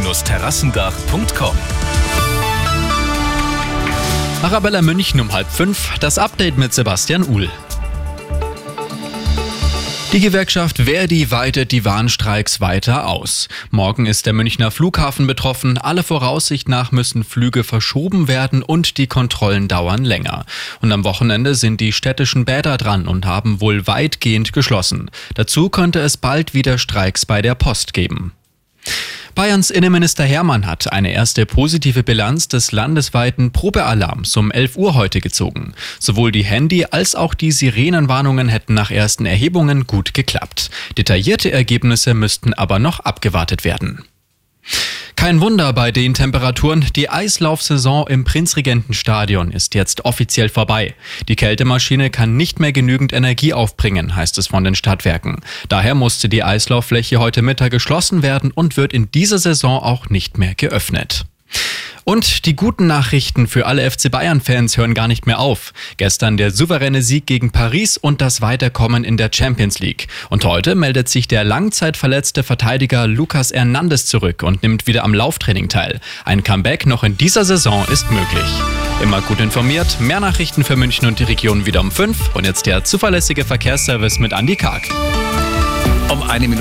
mein-terrassendach.com Arabella München um halb fünf, das Update mit Sebastian Uhl. Die Gewerkschaft Verdi weitet die Warnstreiks weiter aus. Morgen ist der Münchner Flughafen betroffen. Alle Voraussicht nach müssen Flüge verschoben werden und die Kontrollen dauern länger. Und am Wochenende sind die städtischen Bäder dran und haben wohl weitgehend geschlossen. Dazu könnte es bald wieder Streiks bei der Post geben. Bayerns Innenminister Hermann hat eine erste positive Bilanz des landesweiten Probealarms um 11 Uhr heute gezogen. Sowohl die Handy- als auch die Sirenenwarnungen hätten nach ersten Erhebungen gut geklappt. Detaillierte Ergebnisse müssten aber noch abgewartet werden. Kein Wunder bei den Temperaturen. Die Eislaufsaison im Prinzregentenstadion ist jetzt offiziell vorbei. Die Kältemaschine kann nicht mehr genügend Energie aufbringen, heißt es von den Stadtwerken. Daher musste die Eislauffläche heute Mittag geschlossen werden und wird in dieser Saison auch nicht mehr geöffnet. Und die guten Nachrichten für alle FC Bayern-Fans hören gar nicht mehr auf. Gestern der souveräne Sieg gegen Paris und das Weiterkommen in der Champions League. Und heute meldet sich der langzeitverletzte Verteidiger Lucas Hernandez zurück und nimmt wieder am Lauftraining teil. Ein Comeback noch in dieser Saison ist möglich. Immer gut informiert, mehr Nachrichten für München und die Region wieder um 5 und jetzt der zuverlässige Verkehrsservice mit Andy Karg. Um eine Minute